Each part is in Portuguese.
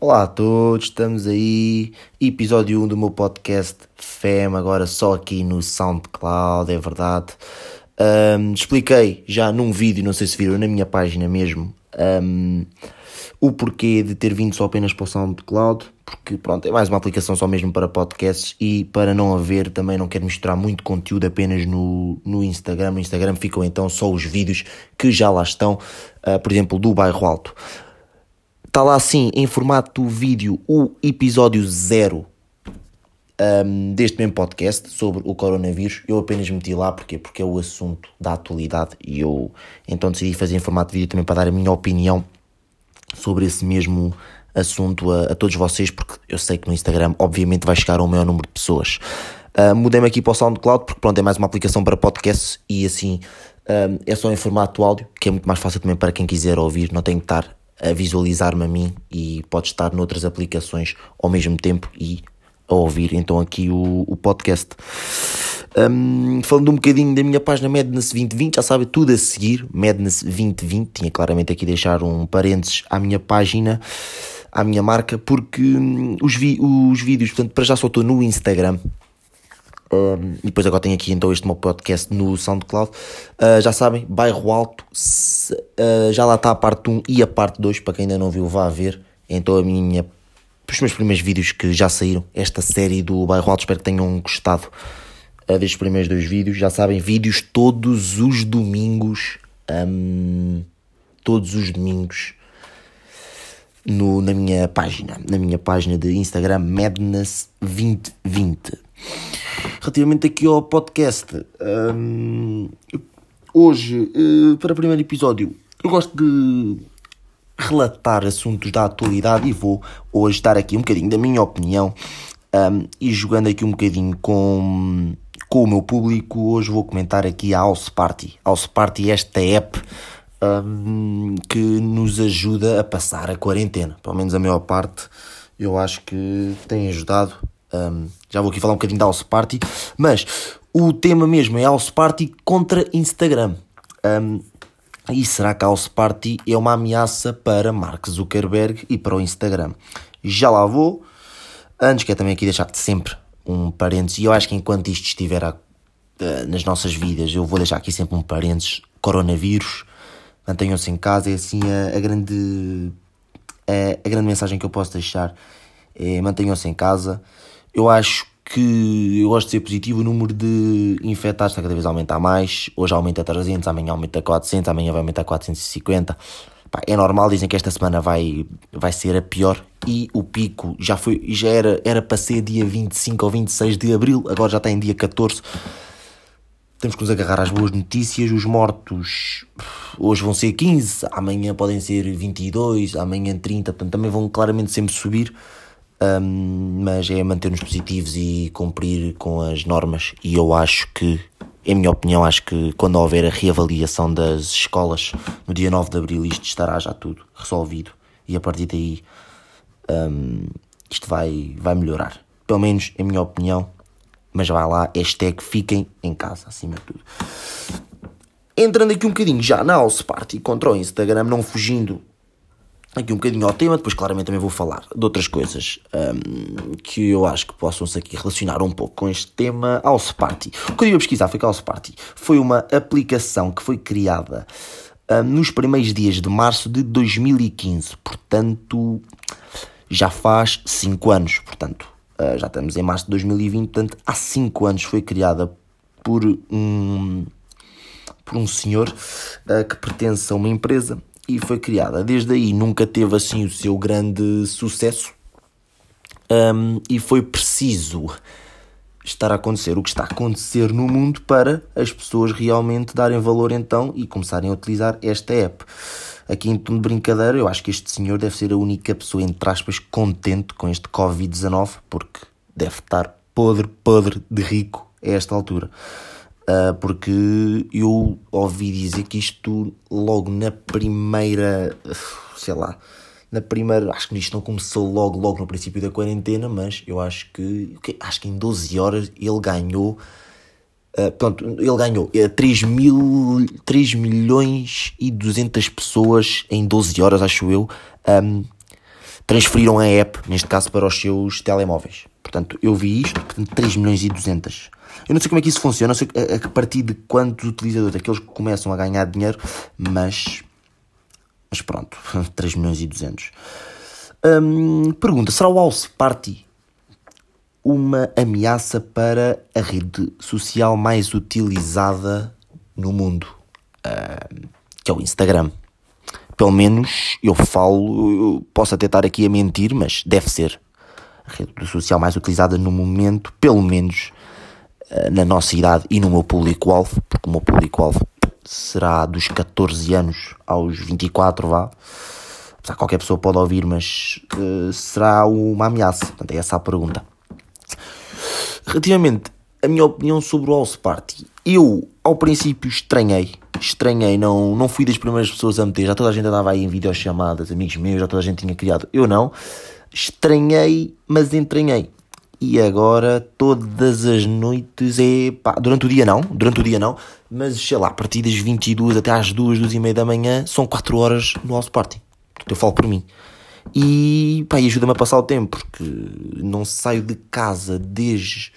Olá a todos, estamos aí, episódio 1 do meu podcast FEM, agora só aqui no SoundCloud, é verdade. Um, expliquei já num vídeo, não sei se viram, na minha página mesmo, um, o porquê de ter vindo só apenas para o SoundCloud, porque pronto, é mais uma aplicação só mesmo para podcasts e para não haver, também não quero misturar muito conteúdo apenas no, no Instagram. No Instagram ficam então só os vídeos que já lá estão, uh, por exemplo, do Bairro Alto. Está lá assim, em formato vídeo, o episódio zero um, deste mesmo podcast sobre o coronavírus. Eu apenas meti lá porque, porque é o assunto da atualidade e eu então decidi fazer em formato vídeo também para dar a minha opinião sobre esse mesmo assunto a, a todos vocês, porque eu sei que no Instagram, obviamente, vai chegar a um maior número de pessoas. Uh, Mudei-me aqui para o SoundCloud porque, pronto, é mais uma aplicação para podcasts e assim um, é só em formato áudio, que é muito mais fácil também para quem quiser ouvir, não tem que estar a visualizar-me a mim e pode estar noutras aplicações ao mesmo tempo e a ouvir então aqui o, o podcast. Um, falando um bocadinho da minha página Madness 2020, já sabe tudo a seguir, Madness 2020, tinha claramente aqui deixar um parênteses à minha página, à minha marca, porque hum, os, vi, os vídeos, portanto, para já só estou no Instagram, um, e depois agora tenho aqui então este meu podcast no SoundCloud. Uh, já sabem, Bairro Alto, se, uh, já lá está a parte 1 e a parte 2, para quem ainda não viu, vá ver. Então a minha, os meus primeiros vídeos que já saíram, esta série do Bairro Alto, espero que tenham gostado uh, destes primeiros dois vídeos. Já sabem, vídeos todos os domingos, um, todos os domingos. No, na minha página, na minha página de Instagram, Madness2020. Relativamente aqui ao podcast, um, hoje, uh, para o primeiro episódio, eu gosto de relatar assuntos da atualidade e vou hoje dar aqui um bocadinho da minha opinião um, e jogando aqui um bocadinho com, com o meu público. Hoje vou comentar aqui a House Party. House Party, esta app um, que nos ajuda a passar a quarentena. Pelo menos a maior parte, eu acho que tem ajudado um, já vou aqui falar um bocadinho da House Party, mas o tema mesmo é House Party contra Instagram. Um, e será que a House Party é uma ameaça para Mark Zuckerberg e para o Instagram? Já lá vou. Antes, quero também aqui deixar sempre um parênteses, e eu acho que enquanto isto estiver a, uh, nas nossas vidas, eu vou deixar aqui sempre um parênteses: coronavírus, mantenham-se em casa, é assim a, a grande, a, a grande mensagem que eu posso deixar. É, mantenham-se em casa, eu acho que eu gosto de ser positivo, o número de infectados está cada vez a aumentar mais. Hoje aumenta a 300, amanhã aumenta a 400, amanhã vai aumentar a 450. Pá, é normal, dizem que esta semana vai, vai ser a pior e o pico já foi já era, era para ser dia 25 ou 26 de abril, agora já está em dia 14. Temos que nos agarrar às boas notícias. Os mortos hoje vão ser 15, amanhã podem ser 22, amanhã 30, portanto também vão claramente sempre subir um, mas é manter-nos positivos e cumprir com as normas. E eu acho que, em minha opinião, acho que quando houver a reavaliação das escolas no dia 9 de abril, isto estará já tudo resolvido e a partir daí um, isto vai, vai melhorar. Pelo menos, em minha opinião. Mas vai lá, hashtag fiquem em casa, acima de tudo. Entrando aqui um bocadinho já na House Party contra o Instagram, não fugindo aqui um bocadinho ao tema, depois claramente também vou falar de outras coisas um, que eu acho que possam-se aqui relacionar um pouco com este tema. House Party. O que eu ia pesquisar foi que House Party foi uma aplicação que foi criada um, nos primeiros dias de março de 2015, portanto já faz 5 anos, portanto uh, já estamos em março de 2020, portanto há 5 anos foi criada por um por um senhor uh, que pertence a uma empresa e foi criada. Desde aí nunca teve assim o seu grande sucesso um, e foi preciso estar a acontecer o que está a acontecer no mundo para as pessoas realmente darem valor então e começarem a utilizar esta app. Aqui em tom de brincadeira, eu acho que este senhor deve ser a única pessoa, entre aspas, contente com este Covid-19, porque deve estar podre, podre de rico a esta altura. Uh, porque eu ouvi dizer que isto logo na primeira, sei lá, na primeira, acho que isto não começou logo, logo no princípio da quarentena, mas eu acho que, acho que em 12 horas ele ganhou, uh, pronto, ele ganhou uh, 3, mil, 3 milhões e 200 pessoas em 12 horas, acho eu, um, transferiram a app, neste caso para os seus telemóveis. Portanto, eu vi isto, portanto, 3 milhões e 200. Eu não sei como é que isso funciona, não sei a, a partir de quantos utilizadores é que começam a ganhar dinheiro, mas. Mas pronto, 3 milhões e 200. Hum, pergunta: será o House Party uma ameaça para a rede social mais utilizada no mundo? Hum, que é o Instagram. Pelo menos eu falo, eu posso até estar aqui a mentir, mas deve ser a rede social mais utilizada no momento, pelo menos na nossa idade e no meu público-alvo, porque o meu público-alvo será dos 14 anos aos 24, vá. Apesar qualquer pessoa pode ouvir, mas uh, será uma ameaça? Portanto, é essa a pergunta. Relativamente a minha opinião sobre o House Party, eu ao princípio estranhei estranhei, não, não fui das primeiras pessoas a meter, já toda a gente andava aí em videochamadas, amigos meus, já toda a gente tinha criado, eu não, estranhei, mas entranhei. E agora todas as noites é. Pá, durante o dia não, durante o dia não, mas sei lá, a partir das 22 até às 2, 2 e meia da manhã são 4 horas no house party. Eu falo por mim. E pá, ajuda-me a passar o tempo, porque não saio de casa desde.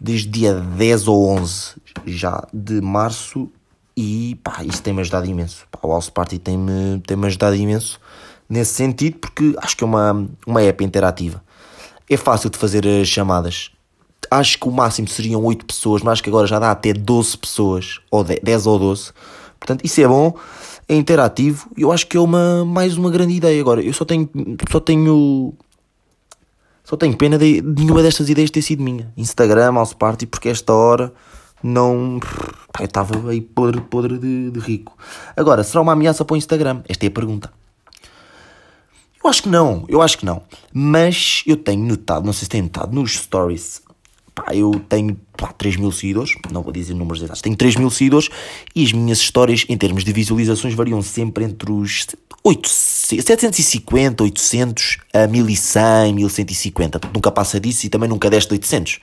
desde dia 10 ou 11 já de março e pá, isso tem-me ajudado imenso. Pá, o House Party tem-me tem ajudado imenso nesse sentido porque acho que é uma, uma app interativa. É fácil de fazer as chamadas. Acho que o máximo seriam 8 pessoas, mas acho que agora já dá até 12 pessoas, ou 10 ou 12. Portanto, isso é bom, é interativo e eu acho que é uma, mais uma grande ideia. Agora, eu só tenho, só tenho só tenho pena de, de nenhuma destas ideias ter sido minha. Instagram, House Party, porque esta hora não. eu estava aí podre, podre de, de, rico. Agora, será uma ameaça para o Instagram? Esta é a pergunta. Eu acho que não, eu acho que não. Mas eu tenho notado, não sei se tem notado, nos stories. Pá, eu tenho pá, 3 mil seguidores, não vou dizer números exatos, tenho 3 mil seguidores e as minhas histórias, em termos de visualizações, variam sempre entre os 8, 750, 800 a 1100, 1150. Nunca passa disso e também nunca deste 800.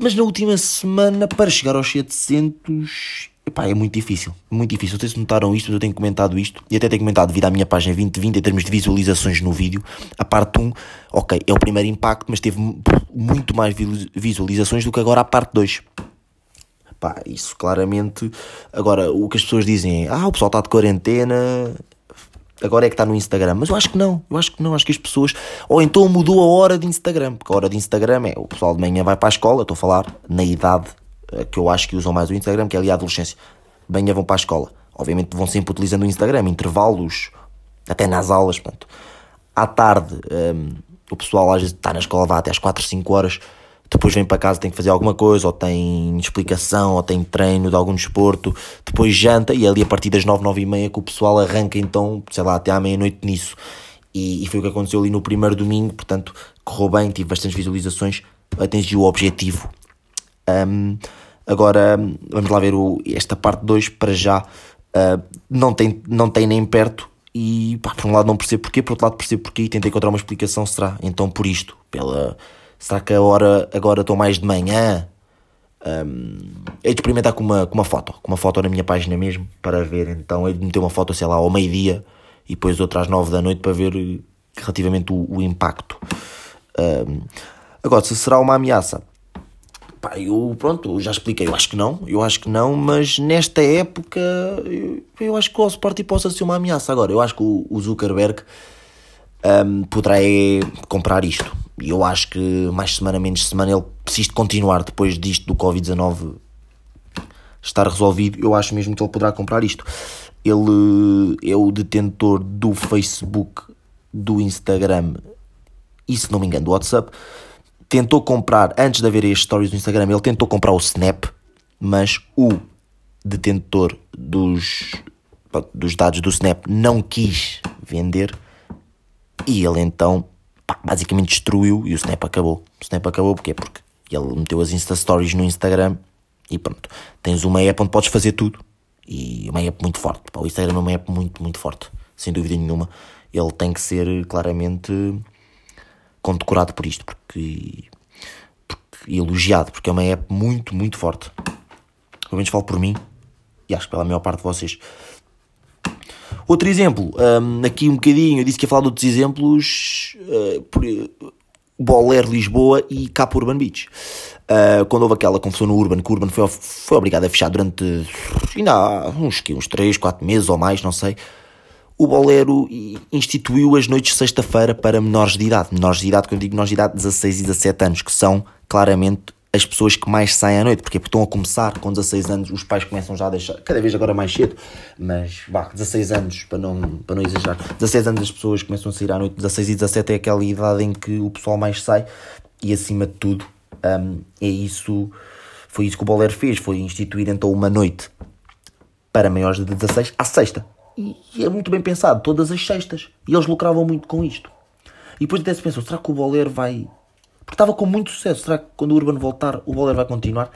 Mas na última semana, para chegar aos 700, epá, é muito difícil. Muito difícil. Não sei se notaram isto, mas eu tenho comentado isto. E até tenho comentado devido à minha página 2020 em termos de visualizações no vídeo. A parte 1, ok, é o primeiro impacto, mas teve muito mais visualizações do que agora a parte 2. Pá, isso claramente. Agora, o que as pessoas dizem é: ah, o pessoal está de quarentena, agora é que está no Instagram. Mas eu acho que não, eu acho que não, acho que as pessoas. Ou então mudou a hora de Instagram, porque a hora de Instagram é o pessoal de manhã vai para a escola, estou a falar na idade que eu acho que usam mais o Instagram, que é ali a adolescência. De manhã vão para a escola. Obviamente vão sempre utilizando o Instagram, intervalos, até nas aulas. Portanto. À tarde, um, ehm, o pessoal às vezes está na escola, vai até às 4, 5 horas depois vem para casa tem que fazer alguma coisa, ou tem explicação, ou tem treino de algum desporto, depois janta e é ali a partir das 9, 9 e meia que o pessoal arranca então, sei lá, até à meia-noite nisso. E, e, foi o que aconteceu ali no primeiro domingo, portanto, correu bem, tive bastantes visualizações, atingiu o objetivo. Um, agora, vamos lá ver o, esta parte 2 para já. Uh, não, tem, não tem nem perto e pá, por um lado não percebo porquê, por outro lado percebo porquê e tentei encontrar uma explicação, será então por isto, pela Será que a hora agora estou mais de manhã? Um, hei de experimentar com uma, com uma foto, com uma foto na minha página mesmo, para ver. Então, hei de meter uma foto, sei lá, ao meio-dia e depois outra às nove da noite para ver eh, relativamente o, o impacto. Um, agora, se será uma ameaça? Pá, eu, pronto, já expliquei, eu acho que não, eu acho que não, mas nesta época eu, eu acho que o Sporting possa ser uma ameaça. Agora, eu acho que o, o Zuckerberg um, poderá é comprar isto. E eu acho que mais semana, menos semana, ele precisa continuar depois disto do Covid-19 estar resolvido. Eu acho mesmo que ele poderá comprar isto. Ele é o detentor do Facebook, do Instagram e, se não me engano, do WhatsApp. Tentou comprar, antes de haver as stories do Instagram, ele tentou comprar o Snap, mas o detentor dos, dos dados do Snap não quis vender e ele então pá, basicamente destruiu e o Snap acabou. O Snap acabou porque Porque ele meteu as Insta Stories no Instagram e pronto. Tens uma app onde podes fazer tudo e uma app muito forte. Pá, o Instagram é uma app muito, muito forte, sem dúvida nenhuma. Ele tem que ser claramente condecorado por isto porque, porque, e elogiado, porque é uma app muito, muito forte. Pelo menos falo por mim e acho que pela maior parte de vocês. Outro exemplo, um, aqui um bocadinho, eu disse que ia falar de outros exemplos, uh, por, uh, Boler Lisboa e Capo Urban Beach. Uh, quando houve aquela confusão no Urban, que o Urban foi, foi obrigado a fechar durante ainda uns, uns 3, 4 meses ou mais, não sei, o Bolero instituiu as noites de sexta-feira para menores de idade. Menores de idade, quando digo menores de idade, 16 e 17 anos, que são claramente as pessoas que mais saem à noite, porque, porque estão a começar. Com 16 anos, os pais começam já a deixar, cada vez agora mais cedo, mas vá, 16 anos, para não, para não exagerar, 16 anos as pessoas começam a sair à noite, 16 e 17 é aquela idade em que o pessoal mais sai, e acima de tudo, um, é isso, foi isso que o Bolero fez, foi instituir então uma noite para maiores de 16 à sexta, e, e é muito bem pensado, todas as sextas, e eles lucravam muito com isto. E depois até se pensou, será que o Bolero vai porque estava com muito sucesso. Será que quando o Urban voltar, o Boller vai continuar?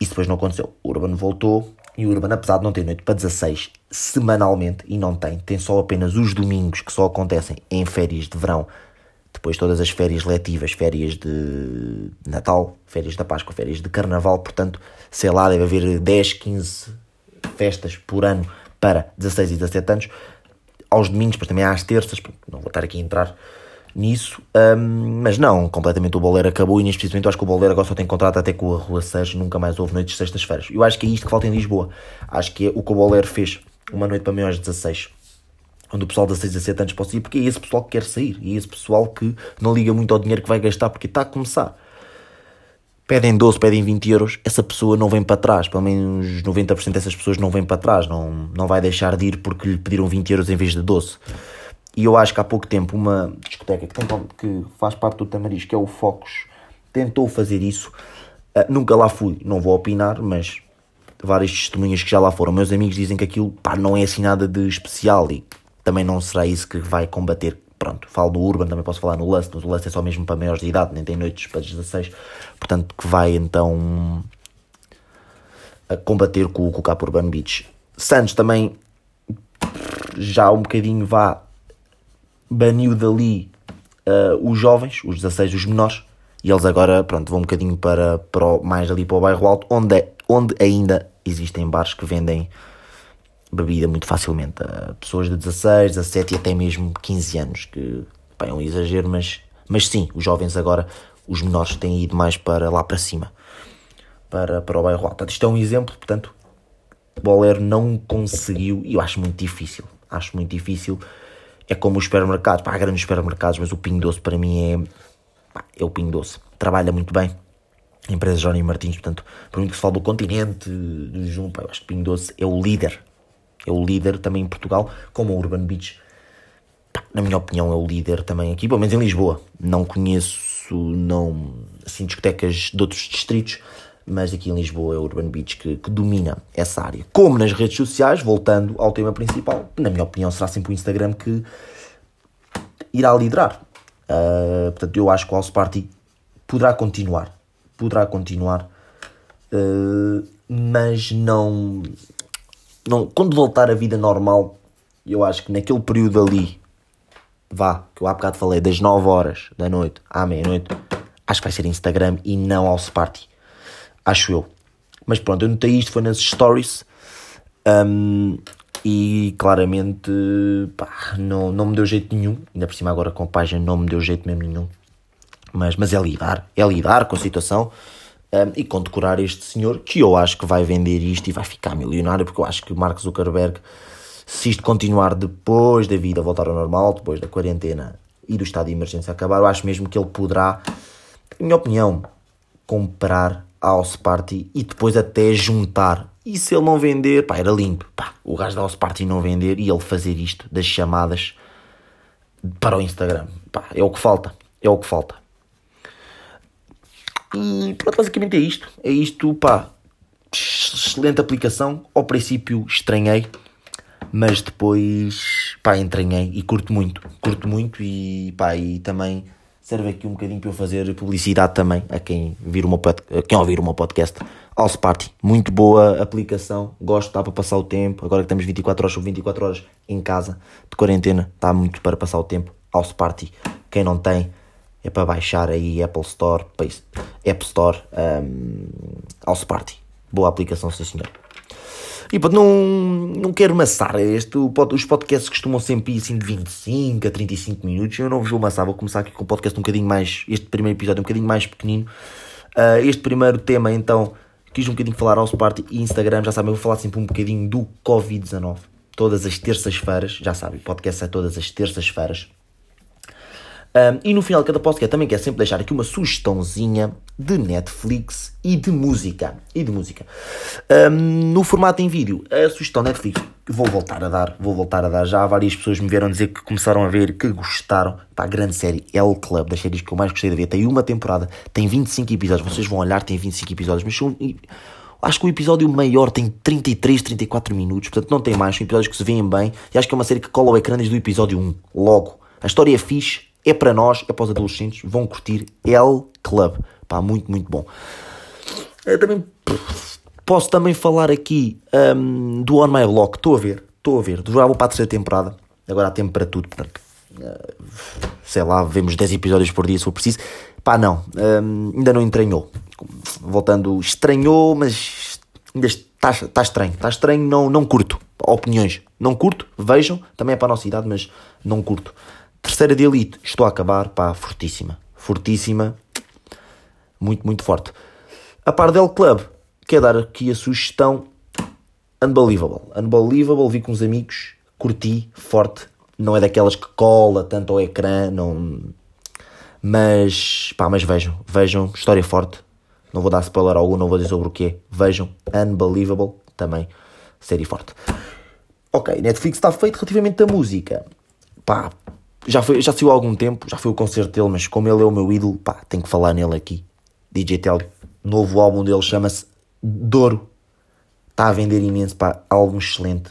Isso depois não aconteceu. O Urban voltou e o Urban, apesar de não ter noite para 16 semanalmente, e não tem, tem só apenas os domingos que só acontecem em férias de verão, depois todas as férias letivas, férias de Natal, férias da Páscoa, férias de Carnaval, portanto, sei lá, deve haver 10, 15 festas por ano para 16 e 17 anos. Aos domingos, mas também às terças, não vou estar aqui a entrar nisso, um, mas não, completamente o Bolero acabou e neste precisamente eu acho que o Bolero agora só tem contrato até com a Rua Sérgio, nunca mais houve noites de sextas-feiras. Eu acho que é isto que falta em Lisboa. Acho que é o que o Bolero fez, uma noite para maiores de 16, onde o pessoal de 16 a 17 anos pode sair, porque é esse pessoal que quer sair, e é esse pessoal que não liga muito ao dinheiro que vai gastar, porque está a começar. Pedem 12, pedem 20 euros, essa pessoa não vem para trás, pelo menos 90% dessas pessoas não vêm para trás, não, não vai deixar de ir porque lhe pediram 20 euros em vez de 12. E eu acho que há pouco tempo uma discoteca que, tem, que faz parte do Tamariz, que é o Focus, tentou fazer isso. Uh, nunca lá fui, não vou opinar, mas várias testemunhas que já lá foram. Meus amigos dizem que aquilo pá, não é assim nada de especial e também não será isso que vai combater. Pronto, falo do Urban, também posso falar no Lust, mas o Lust é só mesmo para maiores de idade, nem tem noites para 16, portanto que vai então a combater com, com o Capo Urban Beach. Santos também já um bocadinho vá baniu dali uh, os jovens, os 16, os menores, e eles agora, pronto, vão um bocadinho para, para o, mais ali para o bairro alto, onde, é, onde ainda existem bares que vendem bebida muito facilmente a pessoas de 16, 17 e até mesmo 15 anos, que é um exagero, mas, mas sim, os jovens agora, os menores têm ido mais para lá para cima, para, para o bairro alto. Isto é um exemplo, portanto, o Bolero não conseguiu, e eu acho muito difícil, acho muito difícil é como os supermercados, pá, há grandes supermercados, mas o Pingo Doce para mim é, pá, é o Pingo Doce. Trabalha muito bem. Empresa Johnny Martins, portanto, por muito que se fale do continente, do Jumbo, pá, eu acho que Pingo Doce é o líder. É o líder também em Portugal, como o Urban Beach. Na minha opinião, é o líder também aqui, pelo menos em Lisboa. Não conheço, não, assim, discotecas de outros distritos, mas aqui em Lisboa é o Urban Beach que, que, domina essa área. Como nas redes sociais, voltando ao tema principal, na minha opinião será sempre o Instagram que irá liderar. Uh, portanto, eu acho que o House Party poderá continuar, poderá continuar, uh, mas não, não. Quando voltar a vida normal, eu acho que naquele período ali, vá, que eu há bocado falei, das 9 horas da noite à meia-noite, acho que vai ser Instagram e não House Party acho eu. Mas pronto, eu notei isto, foi nas stories um, e claramente pá, não, não me deu jeito nenhum. Ainda por cima, agora com a página, não me deu jeito mesmo nenhum. Mas, mas é lidar, é lidar com a situação um, e condecorar este senhor que eu acho que vai vender isto e vai ficar milionário, porque eu acho que o Mark Zuckerberg, se isto continuar depois da vida voltar ao normal, depois da quarentena e do estado de emergência acabar, eu acho mesmo que ele poderá, na minha opinião, comprar House Party e depois até juntar. E se ele não vender, pá, era lindo. Pá, o gajo da House Party não vender e ele fazer isto das chamadas para o Instagram. Pá, é o que falta. É o que falta. E pronto, basicamente é isto. É isto, pá. Excelente aplicação. Ao princípio estranhei, mas depois, pá, entranhei e curto muito. Curto muito e, pá, e também serve aqui um bocadinho para eu fazer publicidade também a quem, vir uma, a quem ouvir o meu podcast. House Party, muito boa aplicação, gosto, dá para passar o tempo. Agora que estamos 24 horas sobre 24 horas em casa, de quarentena, está muito para passar o tempo. House Party, quem não tem, é para baixar aí Apple Store, App Store, um, House Party. Boa aplicação, sim senhor. E pronto, não, não quero maçar. Este, os podcasts costumam sempre ir assim de 25 a 35 minutos. Eu não vos vou maçar, vou começar aqui com um podcast um bocadinho mais. Este primeiro episódio um bocadinho mais pequenino. Uh, este primeiro tema, então, quis um bocadinho falar ao Sport e Instagram. Já sabem, eu vou falar sempre um bocadinho do Covid-19. Todas as terças-feiras, já sabem, o podcast é todas as terças-feiras. Um, e no final de cada podcast também quero sempre deixar aqui uma sugestãozinha de Netflix e de música. E de música. Um, no formato em vídeo, a sugestão Netflix, vou voltar a dar, vou voltar a dar. Já várias pessoas me vieram dizer que começaram a ver, que gostaram. Pá, grande série, L Club, das séries que eu mais gostei de ver. Tem uma temporada, tem 25 episódios. Vocês vão olhar, tem 25 episódios, mas são... Acho que o episódio maior tem 33, 34 minutos, portanto não tem mais, são episódios que se veem bem, e acho que é uma série que cola o ecrã desde o episódio 1, logo. A história é fixe, é para nós, é para os adolescentes, vão curtir L Club. Pá, muito, muito bom. Eu também posso também falar aqui um, do On My Block. Estou a ver, estou a ver. Já vou para a terceira temporada. Agora há tempo para tudo, portanto. Uh, sei lá, vemos 10 episódios por dia se for preciso. Pá, não, um, ainda não entranhou. Voltando, estranhou, mas ainda está, está estranho. Está estranho, não, não curto. Opiniões, não curto, vejam, também é para a nossa idade, mas não curto. Terceira de Elite, estou a acabar, pá, fortíssima. Fortíssima. Muito, muito forte. A par del Club, quer dar aqui a sugestão Unbelievable. Unbelievable, vi com os amigos, curti, forte. Não é daquelas que cola tanto ao ecrã, não... Mas, pá, mas vejam, vejam, história forte. Não vou dar spoiler algum, não vou dizer sobre o quê. Vejam, Unbelievable, também, série forte. Ok, Netflix está feito relativamente à música. Pá, já, foi, já saiu há algum tempo, já foi o concerto dele, mas como ele é o meu ídolo, pá, tenho que falar nele aqui. DJ Telly, novo álbum dele chama-se Douro. Está a vender imenso, pá, álbum excelente.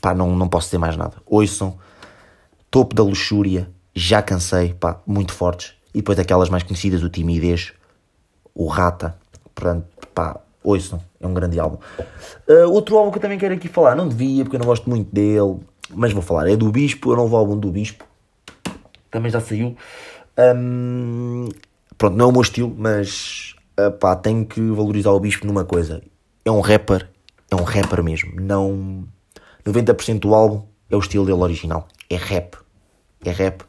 Pá, não, não posso dizer mais nada. Ouçam, Topo da Luxúria, Já Cansei, pá, muito fortes. E depois aquelas mais conhecidas, o Timidez, o Rata, portanto, pá, ouçam, é um grande álbum. Uh, outro álbum que eu também quero aqui falar, não devia, porque eu não gosto muito dele, mas vou falar, é do Bispo, eu não vou ao álbum do Bispo, também já saiu. Um, pronto, não é o meu estilo, mas pá, tenho que valorizar o Bispo numa coisa. É um rapper, é um rapper mesmo. Não 90% do álbum é o estilo dele original. É rap. É rap.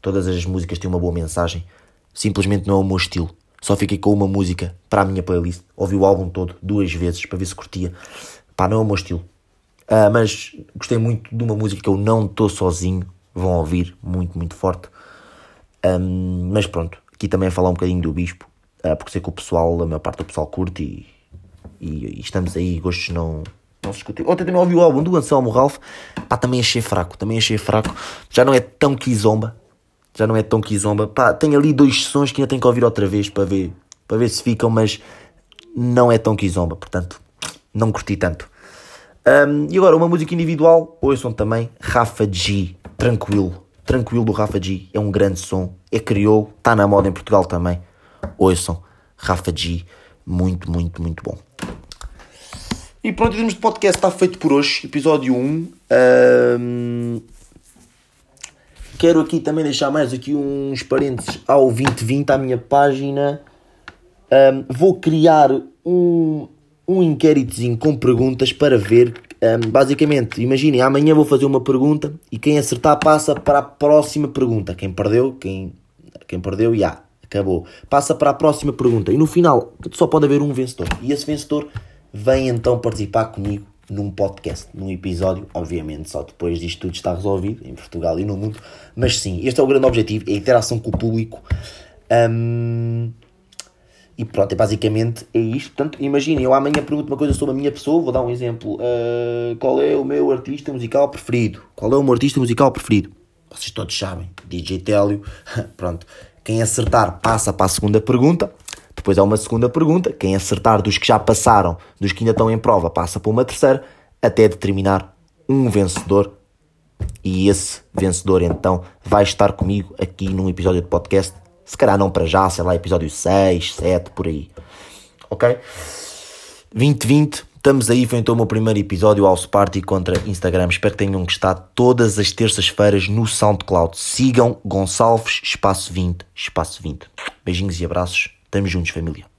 Todas as músicas têm uma boa mensagem. Simplesmente não é o meu estilo. Só fiquei com uma música para a minha playlist. Ouvi o álbum todo duas vezes para ver se curtia. Pá, não é o meu estilo. Uh, mas gostei muito de uma música que eu não estou sozinho. Vão ouvir, muito, muito forte. Um, mas pronto, aqui também a falar um bocadinho do Bispo, uh, porque sei que o pessoal, a maior parte do pessoal curte e, e, e estamos aí, gostos não, não se discutem. Ontem também ouvi o álbum do Anselmo Ralph, pá, também achei fraco, também achei fraco. Já não é tão kizomba, já não é tão kizomba. Pá, tem ali dois sons que ainda tenho que ouvir outra vez para ver, para ver se ficam, mas não é tão kizomba, portanto, não curti tanto. Um, e agora, uma música individual, ouçam também Rafa G, Tranquilo. Tranquilo do Rafa G, é um grande som, é crioulo, está na moda em Portugal também. Ouçam, Rafa G, muito, muito, muito bom. E pronto, o de podcast está feito por hoje, episódio 1. Um, quero aqui também deixar mais aqui uns parênteses ao 2020, à minha página. Um, vou criar um, um inquéritozinho com perguntas para ver. Um, basicamente, imaginem, amanhã vou fazer uma pergunta e quem acertar passa para a próxima pergunta. Quem perdeu, quem, quem perdeu, já, acabou. Passa para a próxima pergunta. E no final só pode haver um vencedor. E esse vencedor vem então participar comigo num podcast, num episódio, obviamente, só depois disto tudo está resolvido, em Portugal e no mundo. Mas sim, este é o grande objetivo, é a interação com o público. Um, e pronto, é basicamente é isto. Portanto, imaginem, eu amanhã pergunto uma coisa sobre a minha pessoa, vou dar um exemplo. Uh, qual é o meu artista musical preferido? Qual é o meu artista musical preferido? Vocês todos sabem, DJ Télio. pronto, quem acertar passa para a segunda pergunta. Depois há uma segunda pergunta. Quem acertar dos que já passaram, dos que ainda estão em prova, passa para uma terceira, até determinar um vencedor. E esse vencedor então vai estar comigo aqui num episódio de podcast se calhar não para já, sei lá, episódio 6, 7, por aí. Ok? 2020, estamos aí, foi então o meu primeiro episódio House Party contra Instagram. Espero que tenham gostado todas as terças-feiras no SoundCloud. Sigam Gonçalves Espaço 20, Espaço 20. Beijinhos e abraços. Estamos juntos, família.